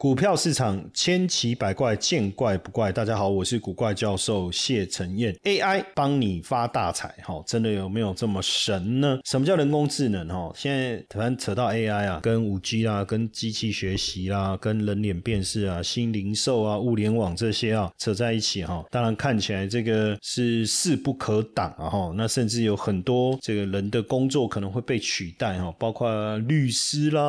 股票市场千奇百怪，见怪不怪。大家好，我是古怪教授谢承彦。AI 帮你发大财，哈，真的有没有这么神呢？什么叫人工智能？哈，现在突然扯到 AI 啊，跟五 G 啊，跟机器学习啦，跟人脸辨识啊，新零售啊，物联网这些啊，扯在一起哈。当然看起来这个是势不可挡啊，哈。那甚至有很多这个人的工作可能会被取代哈，包括律师啦，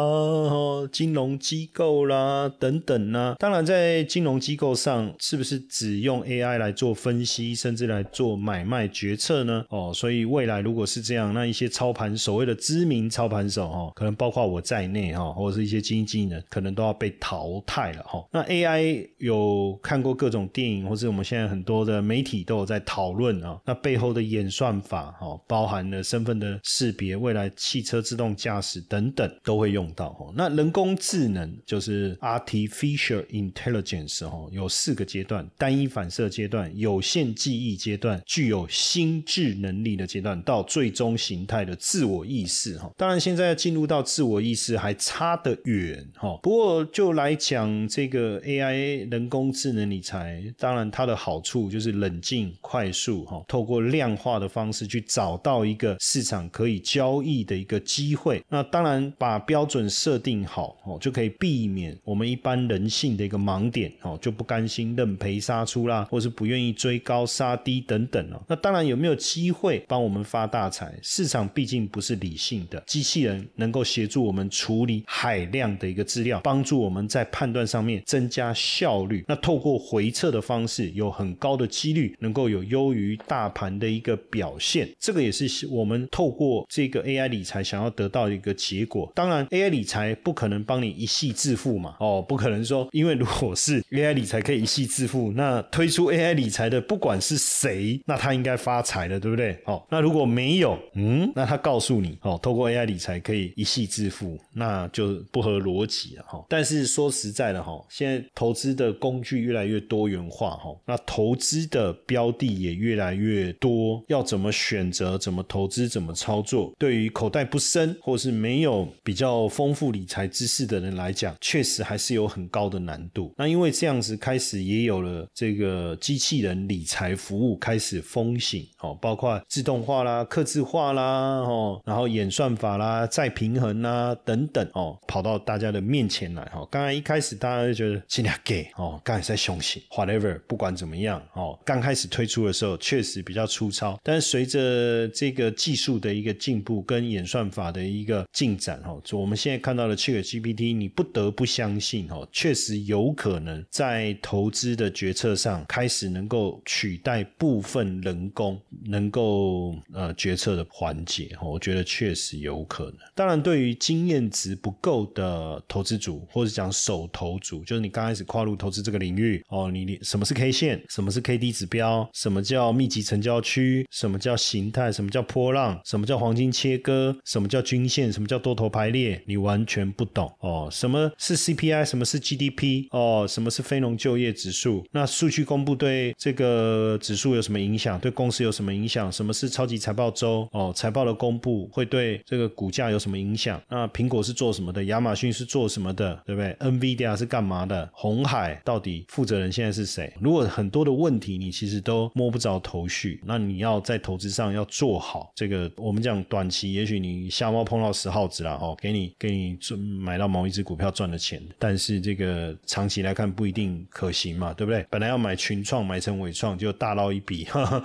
金融机构啦。等等呢？当然，在金融机构上，是不是只用 AI 来做分析，甚至来做买卖决策呢？哦，所以未来如果是这样，那一些操盘所谓的知名操盘手哈，可能包括我在内哈，或者是一些经纪人，可能都要被淘汰了哈。那 AI 有看过各种电影，或是我们现在很多的媒体都有在讨论啊。那背后的演算法哈，包含了身份的识别，未来汽车自动驾驶等等都会用到哈。那人工智能就是 RT。Artificial intelligence 哦，有四个阶段：单一反射阶段、有限记忆阶段、具有心智能力的阶段，到最终形态的自我意识哈。当然，现在进入到自我意识还差得远哈。不过，就来讲这个 AI 人工智能理财，当然它的好处就是冷静、快速哈，透过量化的方式去找到一个市场可以交易的一个机会。那当然，把标准设定好哦，就可以避免我们一。一般人性的一个盲点哦，就不甘心认赔杀出啦，或是不愿意追高杀低等等哦。那当然有没有机会帮我们发大财？市场毕竟不是理性的，机器人能够协助我们处理海量的一个资料，帮助我们在判断上面增加效率。那透过回测的方式，有很高的几率能够有优于大盘的一个表现。这个也是我们透过这个 AI 理财想要得到的一个结果。当然，AI 理财不可能帮你一夕致富嘛，哦。不可能说，因为如果是 AI 理财可以一夕致富，那推出 AI 理财的不管是谁，那他应该发财了，对不对？哦，那如果没有，嗯，那他告诉你，哦，透过 AI 理财可以一夕致富，那就不合逻辑了，哈。但是说实在的，哈，现在投资的工具越来越多元化，哈，那投资的标的也越来越多，要怎么选择，怎么投资，怎么操作，对于口袋不深或是没有比较丰富理财知识的人来讲，确实还是有。有很高的难度，那因为这样子开始也有了这个机器人理财服务开始风行哦，包括自动化啦、刻字化啦哦，然后演算法啦、再平衡啦等等哦，跑到大家的面前来哈。刚才一开始大家就觉得尽量给哦，刚才在凶险，whatever，不管怎么样哦，刚开始推出的时候确实比较粗糙，但是随着这个技术的一个进步跟演算法的一个进展哈，我们现在看到的 Chat GPT，你不得不相信。哦，确实有可能在投资的决策上开始能够取代部分人工能够呃决策的环节。我觉得确实有可能。当然，对于经验值不够的投资组，或者讲手投组，就是你刚开始跨入投资这个领域哦，你什么是 K 线，什么是 K D 指标，什么叫密集成交区，什么叫形态，什么叫波浪，什么叫黄金切割，什么叫均线，什么叫多头排列，你完全不懂哦。什么是 C P I，什么？是 GDP 哦？什么是非农就业指数？那数据公布对这个指数有什么影响？对公司有什么影响？什么是超级财报周？哦，财报的公布会对这个股价有什么影响？那苹果是做什么的？亚马逊是做什么的？对不对？NVIDIA 是干嘛的？红海到底负责人现在是谁？如果很多的问题你其实都摸不着头绪，那你要在投资上要做好这个。我们讲短期，也许你瞎猫碰到死耗子了哦，给你给你赚买到某一只股票赚了钱，但是。这个长期来看不一定可行嘛，对不对？本来要买群创，买成伟创就大捞一笔，哈哈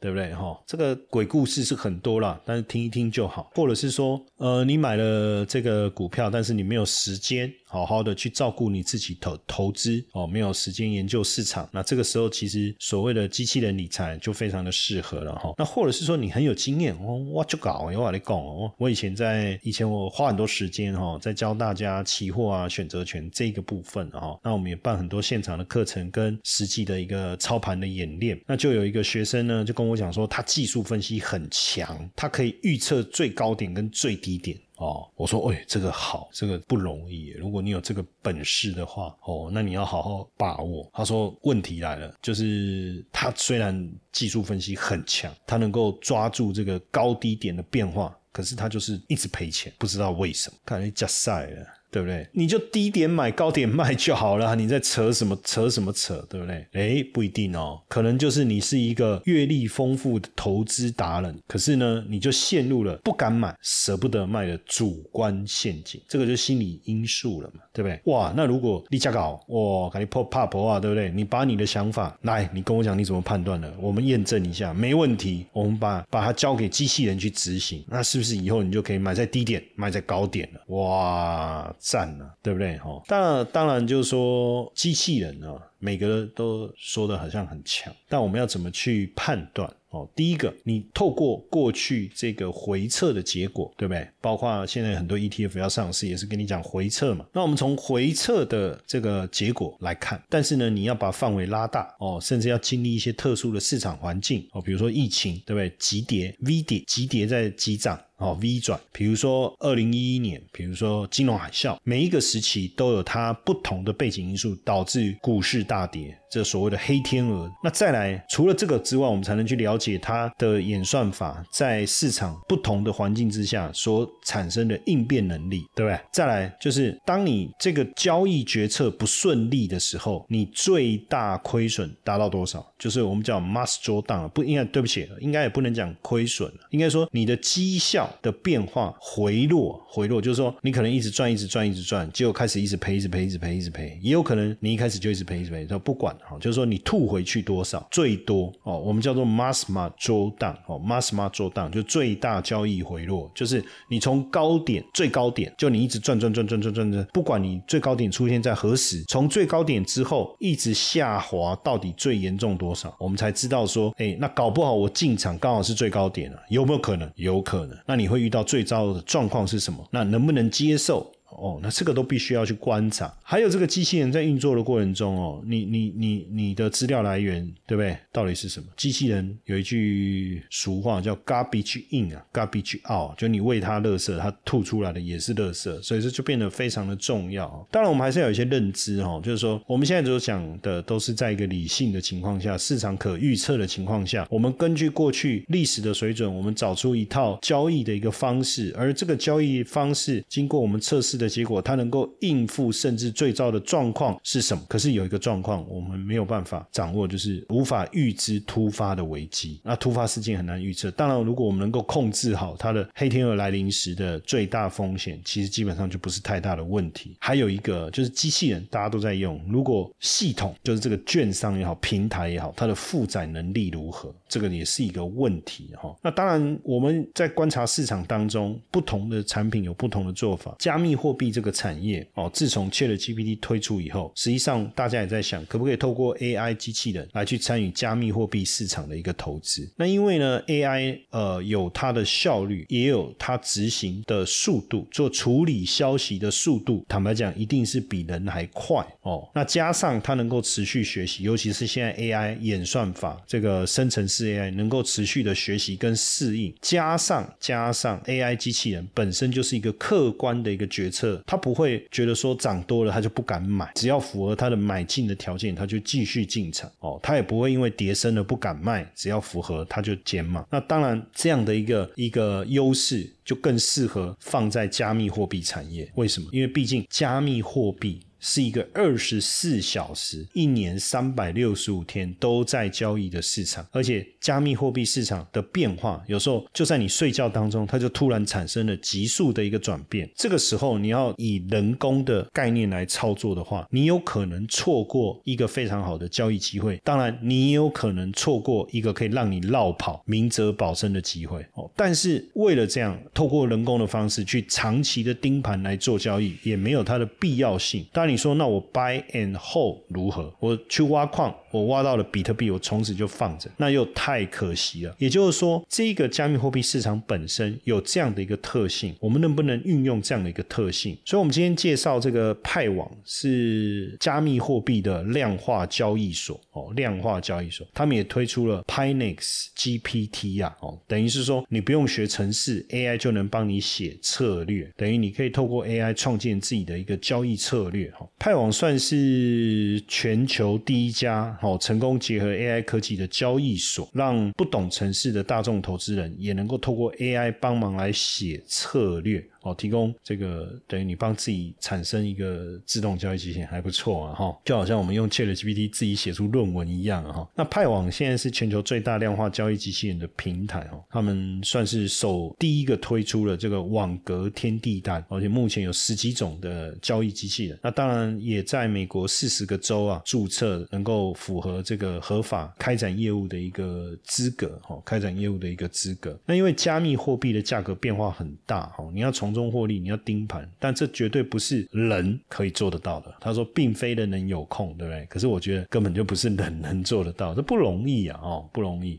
对不对？哈，这个鬼故事是很多啦，但是听一听就好。或者是说，呃，你买了这个股票，但是你没有时间。好好的去照顾你自己投投资哦，没有时间研究市场，那这个时候其实所谓的机器人理财就非常的适合了哈。那或者是说你很有经验哦，我就搞，我来讲哦，我以前在以前我花很多时间哈，在教大家期货啊、选择权这个部分哈。那我们也办很多现场的课程跟实际的一个操盘的演练。那就有一个学生呢，就跟我讲说，他技术分析很强，他可以预测最高点跟最低点。哦。我说，哎，这个好，这个不容易。如果你有这个本事的话，哦，那你要好好把握。他说，问题来了，就是他虽然技术分析很强，他能够抓住这个高低点的变化，可是他就是一直赔钱，不知道为什么，看来加赛了。对不对？你就低点买高点卖就好了，你在扯什么扯什么扯，对不对？哎，不一定哦，可能就是你是一个阅历丰富的投资达人，可是呢，你就陷入了不敢买、舍不得卖的主观陷阱，这个就心理因素了嘛，对不对？哇，那如果你加搞，哇，赶紧破怕破啊，对不对？你把你的想法来，你跟我讲你怎么判断的，我们验证一下，没问题，我们把把它交给机器人去执行，那是不是以后你就可以买在低点，卖在高点了？哇！赞了，对不对？哈，当然，当然就是说，机器人啊，每个都说的好像很强，但我们要怎么去判断？哦，第一个，你透过过去这个回测的结果，对不对？包括现在很多 ETF 要上市，也是跟你讲回测嘛。那我们从回测的这个结果来看，但是呢，你要把范围拉大哦，甚至要经历一些特殊的市场环境哦，比如说疫情，对不对？急跌、V 跌、急跌在急涨。哦，V 转，比如说二零一一年，比如说金融海啸，每一个时期都有它不同的背景因素导致股市大跌，这所谓的黑天鹅。那再来，除了这个之外，我们才能去了解它的演算法在市场不同的环境之下所产生的应变能力，对不对？再来就是，当你这个交易决策不顺利的时候，你最大亏损达到多少？就是我们叫 must drawdown，不应该，对不起，应该也不能讲亏损应该说你的绩效。的变化回落，回落就是说，你可能一直赚，一直赚，一直赚，结果开始一直赔，一直赔，一直赔，一直赔。也有可能你一开始就一直赔，一直赔，说不管哈，就是说你吐回去多少，最多哦，我们叫做 mass ma 周档哦，mass ma 周档就最大交易回落，就是你从高点最高点，就你一直赚赚赚赚赚赚赚，不管你最高点出现在何时，从最高点之后一直下滑，到底最严重多少，我们才知道说，哎，那搞不好我进场刚好是最高点了，有没有可能？有可能。那你会遇到最糟的状况是什么？那能不能接受？哦，那这个都必须要去观察。还有这个机器人在运作的过程中哦，你你你你的资料来源对不对？到底是什么？机器人有一句俗话叫 “garbage in” 啊，“garbage out”，就你喂它垃圾，它吐出来的也是垃圾，所以这就变得非常的重要。当然，我们还是要有一些认知哦，就是说我们现在所讲的都是在一个理性的情况下，市场可预测的情况下，我们根据过去历史的水准，我们找出一套交易的一个方式，而这个交易方式经过我们测试的。结果它能够应付甚至最糟的状况是什么？可是有一个状况我们没有办法掌握，就是无法预知突发的危机。那突发事件很难预测。当然，如果我们能够控制好它的黑天鹅来临时的最大风险，其实基本上就不是太大的问题。还有一个就是机器人，大家都在用。如果系统就是这个券商也好，平台也好，它的负载能力如何，这个也是一个问题哈。那当然，我们在观察市场当中，不同的产品有不同的做法。加密货币这个产业哦，自从 ChatGPT 推出以后，实际上大家也在想，可不可以透过 AI 机器人来去参与加密货币市场的一个投资？那因为呢，AI 呃有它的效率，也有它执行的速度，做处理消息的速度，坦白讲，一定是比人还快哦。那加上它能够持续学习，尤其是现在 AI 演算法这个生成式 AI 能够持续的学习跟适应，加上加上 AI 机器人本身就是一个客观的一个决策。他不会觉得说涨多了他就不敢买，只要符合他的买进的条件，他就继续进场哦。他也不会因为跌升了不敢卖，只要符合他就减码。那当然这样的一个一个优势就更适合放在加密货币产业。为什么？因为毕竟加密货币。是一个二十四小时、一年三百六十五天都在交易的市场，而且加密货币市场的变化，有时候就在你睡觉当中，它就突然产生了急速的一个转变。这个时候，你要以人工的概念来操作的话，你有可能错过一个非常好的交易机会。当然，你也有可能错过一个可以让你绕跑、明哲保身的机会。哦，但是为了这样，透过人工的方式去长期的盯盘来做交易，也没有它的必要性。当那，你。说那我 buy and hold 如何？我去挖矿。我挖到了比特币，我从此就放着，那又太可惜了。也就是说，这个加密货币市场本身有这样的一个特性，我们能不能运用这样的一个特性？所以，我们今天介绍这个派网是加密货币的量化交易所哦，量化交易所，他们也推出了 Pinex GPT 呀，哦，等于是说你不用学程式，AI 就能帮你写策略，等于你可以透过 AI 创建自己的一个交易策略。哈，派网算是全球第一家哦，成功结合 AI 科技的交易所，让不懂城市的大众投资人也能够透过 AI 帮忙来写策略。哦，提供这个等于你帮自己产生一个自动交易机器人还不错啊，哈，就好像我们用 ChatGPT 自己写出论文一样啊，哈。那派网现在是全球最大量化交易机器人的平台哦，他们算是首第一个推出了这个网格天地单，而且目前有十几种的交易机器人。那当然也在美国四十个州啊注册，能够符合这个合法开展业务的一个资格，哈，开展业务的一个资格。那因为加密货币的价格变化很大，哈，你要从中获利，你要盯盘，但这绝对不是人可以做得到的。他说，并非人能有空，对不对？可是我觉得根本就不是人能做得到，这不容易啊，哦，不容易。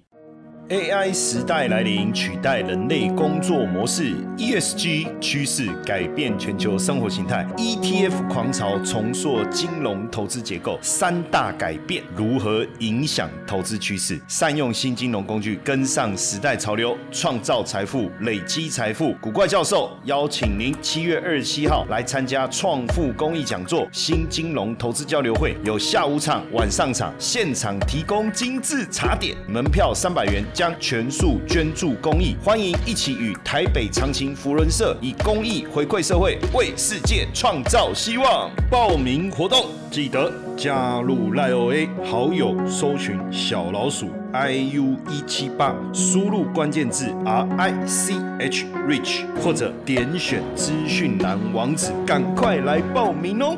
AI 时代来临，取代人类工作模式；ESG 趋势改变全球生活形态；ETF 狂潮重塑金融投资结构。三大改变如何影响投资趋势？善用新金融工具，跟上时代潮流，创造财富，累积财富。古怪教授邀请您七月二十七号来参加创富公益讲座——新金融投资交流会，有下午场、晚上场，现场提供精致茶点，门票三百元。将全数捐助公益，欢迎一起与台北长青福伦社以公益回馈社会，为世界创造希望。报名活动记得加入赖 OA 好友，搜寻小老鼠 iu 一七八，输入关键字 R I C H Rich，或者点选资讯栏网址，赶快来报名哦。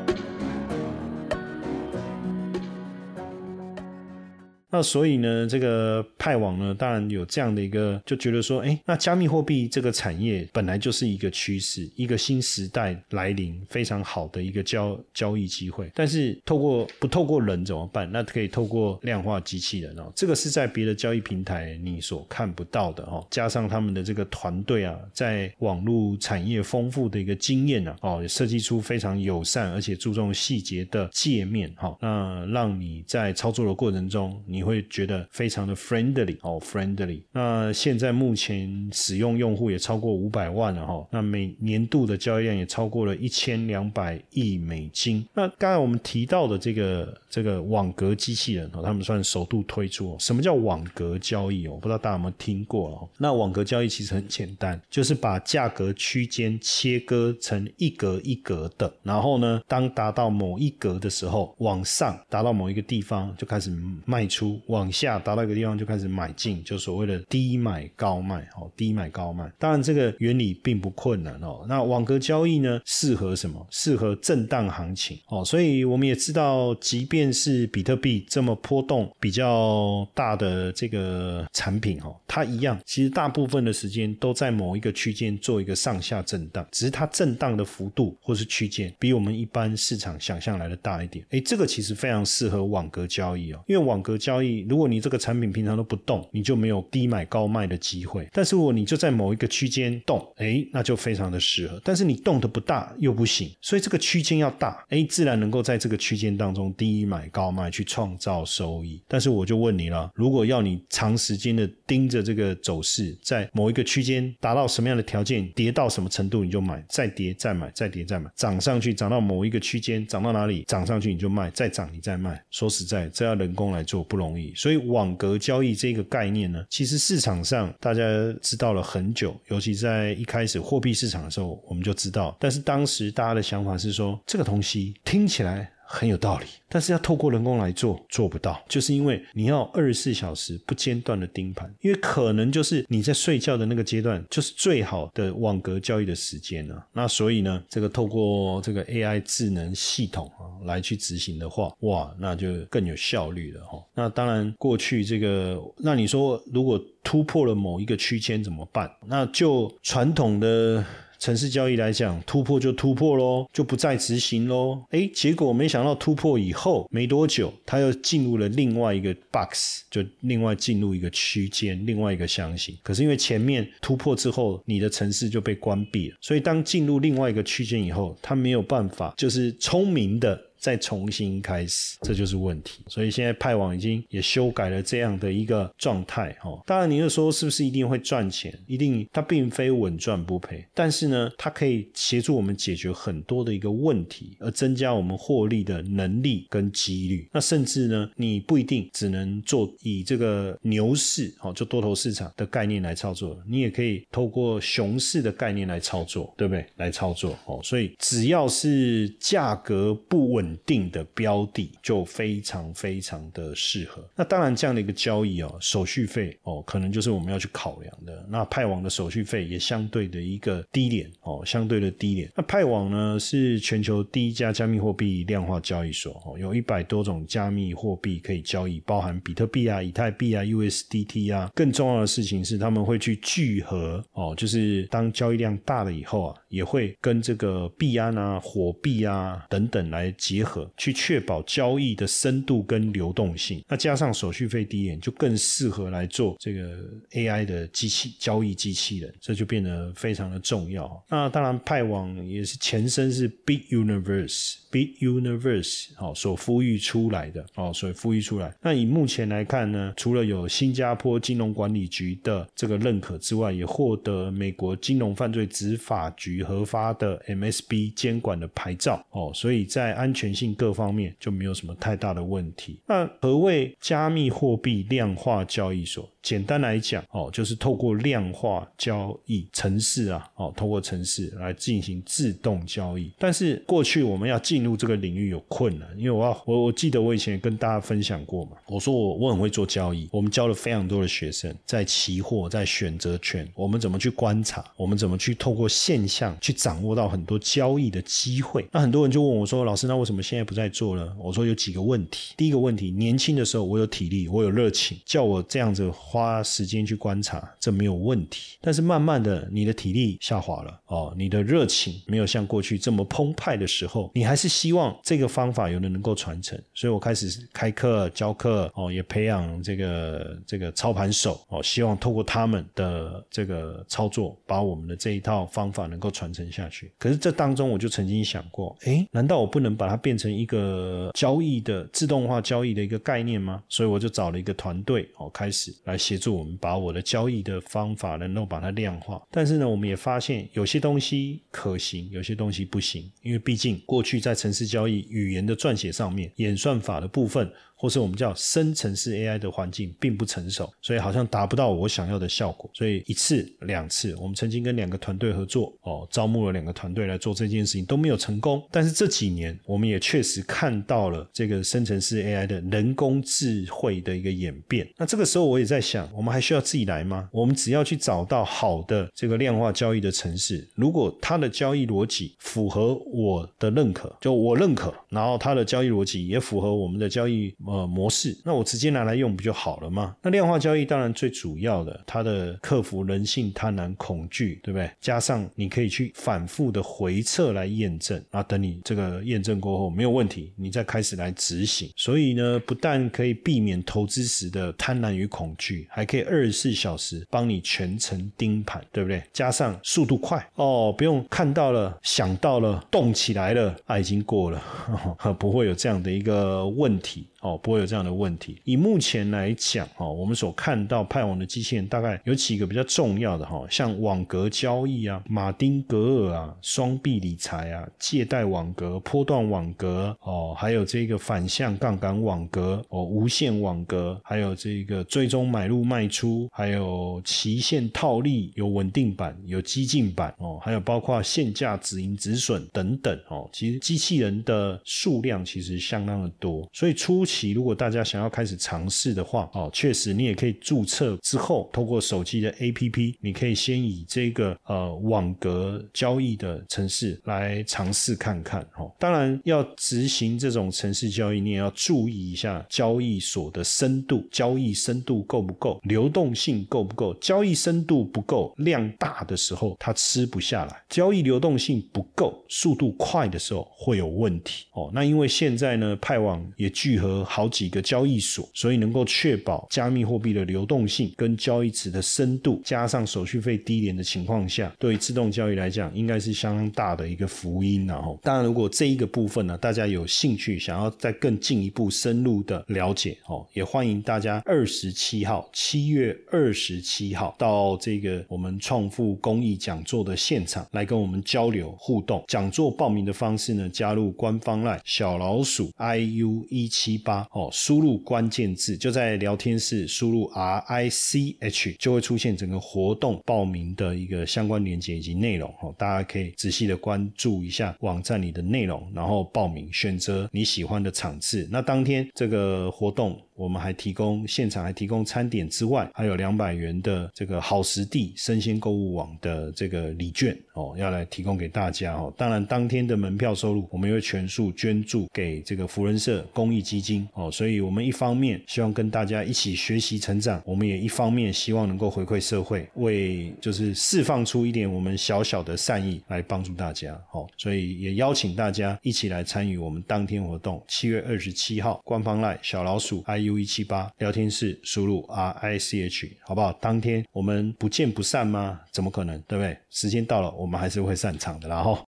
那所以呢，这个派网呢，当然有这样的一个，就觉得说，哎，那加密货币这个产业本来就是一个趋势，一个新时代来临，非常好的一个交交易机会。但是透过不透过人怎么办？那可以透过量化机器人哦，这个是在别的交易平台你所看不到的哦。加上他们的这个团队啊，在网络产业丰富的一个经验啊，哦，设计出非常友善而且注重细节的界面哈，那让你在操作的过程中你。你会觉得非常的 friendly 哦，friendly。那现在目前使用用户也超过五百万了哈，那每年度的交易量也超过了一千两百亿美金。那刚才我们提到的这个这个网格机器人哦，他们算首度推出。什么叫网格交易哦？不知道大家有没有听过哦？那网格交易其实很简单，就是把价格区间切割成一格一格的，然后呢，当达到某一格的时候，往上达到某一个地方就开始卖出。往下达到一个地方就开始买进，就所谓的低买高卖，哦，低买高卖。当然这个原理并不困难哦。那网格交易呢，适合什么？适合震荡行情哦。所以我们也知道，即便是比特币这么波动比较大的这个产品哦，它一样，其实大部分的时间都在某一个区间做一个上下震荡，只是它震荡的幅度或是区间比我们一般市场想象来的大一点。哎，这个其实非常适合网格交易哦，因为网格交交易，如果你这个产品平常都不动，你就没有低买高卖的机会。但是如果你就在某一个区间动，哎，那就非常的适合。但是你动的不大又不行，所以这个区间要大，哎，自然能够在这个区间当中低买高卖去创造收益。但是我就问你了，如果要你长时间的盯着这个走势，在某一个区间达到什么样的条件，跌到什么程度你就买，再跌再买，再跌再买，涨上去涨到某一个区间，涨到哪里涨上去你就卖，再涨你再卖。说实在，这要人工来做不？容所以网格交易这个概念呢，其实市场上大家知道了很久，尤其在一开始货币市场的时候，我们就知道。但是当时大家的想法是说，这个东西听起来。很有道理，但是要透过人工来做做不到，就是因为你要二十四小时不间断的盯盘，因为可能就是你在睡觉的那个阶段，就是最好的网格交易的时间呢。那所以呢，这个透过这个 AI 智能系统啊来去执行的话，哇，那就更有效率了哈。那当然，过去这个，那你说如果突破了某一个区间怎么办？那就传统的。城市交易来讲，突破就突破喽，就不再执行喽。哎，结果没想到突破以后没多久，它又进入了另外一个 box，就另外进入一个区间，另外一个箱型。可是因为前面突破之后，你的城市就被关闭了，所以当进入另外一个区间以后，它没有办法，就是聪明的。再重新开始，这就是问题。所以现在派网已经也修改了这样的一个状态，哦。当然，你又说是不是一定会赚钱？一定，它并非稳赚不赔。但是呢，它可以协助我们解决很多的一个问题，而增加我们获利的能力跟几率。那甚至呢，你不一定只能做以这个牛市，哦，就多头市场的概念来操作，你也可以透过熊市的概念来操作，对不对？来操作，哦。所以只要是价格不稳。定的标的就非常非常的适合。那当然，这样的一个交易哦，手续费哦，可能就是我们要去考量的。那派网的手续费也相对的一个低廉哦，相对的低廉。那派网呢是全球第一家加密货币量化交易所哦，有一百多种加密货币可以交易，包含比特币啊、以太币啊、USDT 啊。更重要的事情是，他们会去聚合哦，就是当交易量大了以后啊，也会跟这个币安啊、火币啊等等来结。结合去确保交易的深度跟流动性，那加上手续费低廉，就更适合来做这个 AI 的机器交易机器人，这就变得非常的重要。那当然，派网也是前身是 Big Universe，Big Universe 好所呼吁出来的哦，所以孵育出来。那以目前来看呢，除了有新加坡金融管理局的这个认可之外，也获得美国金融犯罪执法局核发的 MSB 监管的牌照哦，所以在安全。性各方面就没有什么太大的问题。那何谓加密货币量化交易所？简单来讲，哦，就是透过量化交易程式啊，哦，透过程式来进行自动交易。但是过去我们要进入这个领域有困难，因为我要我我记得我以前跟大家分享过嘛，我说我我很会做交易，我们教了非常多的学生在期货、在选择权，我们怎么去观察，我们怎么去透过现象去掌握到很多交易的机会。那很多人就问我说，老师，那为什么现在不再做了？我说有几个问题。第一个问题，年轻的时候我有体力，我有热情，叫我这样子。花时间去观察，这没有问题。但是慢慢的，你的体力下滑了哦，你的热情没有像过去这么澎湃的时候，你还是希望这个方法有人能够传承。所以我开始开课教课哦，也培养这个这个操盘手哦，希望透过他们的这个操作，把我们的这一套方法能够传承下去。可是这当中，我就曾经想过，哎，难道我不能把它变变成一个交易的自动化交易的一个概念吗？所以我就找了一个团队哦，开始来。协助我们把我的交易的方法能够把它量化，但是呢，我们也发现有些东西可行，有些东西不行，因为毕竟过去在城市交易语言的撰写上面，演算法的部分。或是我们叫生成式 AI 的环境并不成熟，所以好像达不到我想要的效果。所以一次两次，我们曾经跟两个团队合作，哦，招募了两个团队来做这件事情都没有成功。但是这几年，我们也确实看到了这个生成式 AI 的人工智慧的一个演变。那这个时候我也在想，我们还需要自己来吗？我们只要去找到好的这个量化交易的城市，如果它的交易逻辑符合我的认可，就我认可，然后它的交易逻辑也符合我们的交易。呃，模式，那我直接拿来用不就好了吗？那量化交易当然最主要的，它的克服人性贪婪恐惧，对不对？加上你可以去反复的回测来验证，那等你这个验证过后没有问题，你再开始来执行。所以呢，不但可以避免投资时的贪婪与恐惧，还可以二十四小时帮你全程盯盘，对不对？加上速度快哦，不用看到了想到了动起来了，啊，已经过了，呵 呵不会有这样的一个问题。哦，不会有这样的问题。以目前来讲，哦，我们所看到派网的机器人大概有几个比较重要的哈，像网格交易啊、马丁格尔啊、双币理财啊、借贷网格、波段网格哦，还有这个反向杠杆网格哦、无限网格，还有这个追踪买入卖出，还有期限套利，有稳定版、有激进版哦，还有包括限价止盈止损等等哦。其实机器人的数量其实相当的多，所以出期如果大家想要开始尝试的话，哦，确实你也可以注册之后，透过手机的 APP，你可以先以这个呃网格交易的城市来尝试看看。哦，当然要执行这种城市交易，你也要注意一下交易所的深度，交易深度够不够，流动性够不够。交易深度不够，量大的时候它吃不下来；交易流动性不够，速度快的时候会有问题。哦，那因为现在呢，派网也聚合好几个交易所，所以能够确保加密货币的流动性跟交易池的深度，加上手续费低廉的情况下，对于自动交易来讲，应该是相当大的一个福音。然后，当然如果这一个部分呢，大家有兴趣想要再更进一步深入的了解，哦，也欢迎大家二十七号，七月二十七号到这个我们创富公益讲座的现场来跟我们交流互动。讲座报名的方式呢，加入官方 LINE 小老鼠 iu 一七八哦，输入关键字就在聊天室输入 r i c h 就会出现整个活动报名的一个相关链接以及内容哦，大家可以仔细的关注一下网站里的内容，然后报名选择你喜欢的场次。那当天这个活动。我们还提供现场还提供餐点之外，还有两百元的这个好食地生鲜购物网的这个礼券哦，要来提供给大家哦。当然，当天的门票收入我们会全数捐助给这个福人社公益基金哦。所以，我们一方面希望跟大家一起学习成长，我们也一方面希望能够回馈社会，为就是释放出一点我们小小的善意来帮助大家哦。所以也邀请大家一起来参与我们当天活动，七月二十七号官方赖小老鼠 IU。U 一七八聊天室输入 R I C H 好不好？当天我们不见不散吗？怎么可能？对不对？时间到了，我们还是会散场的啦哈。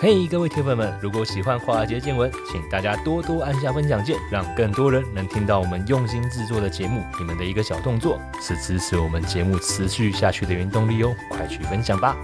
嘿，各位铁粉们，如果喜欢华尔街见闻，请大家多多按下分享键，让更多人能听到我们用心制作的节目。你们的一个小动作，是支持我们节目持续下去的原动力哦，快去分享吧。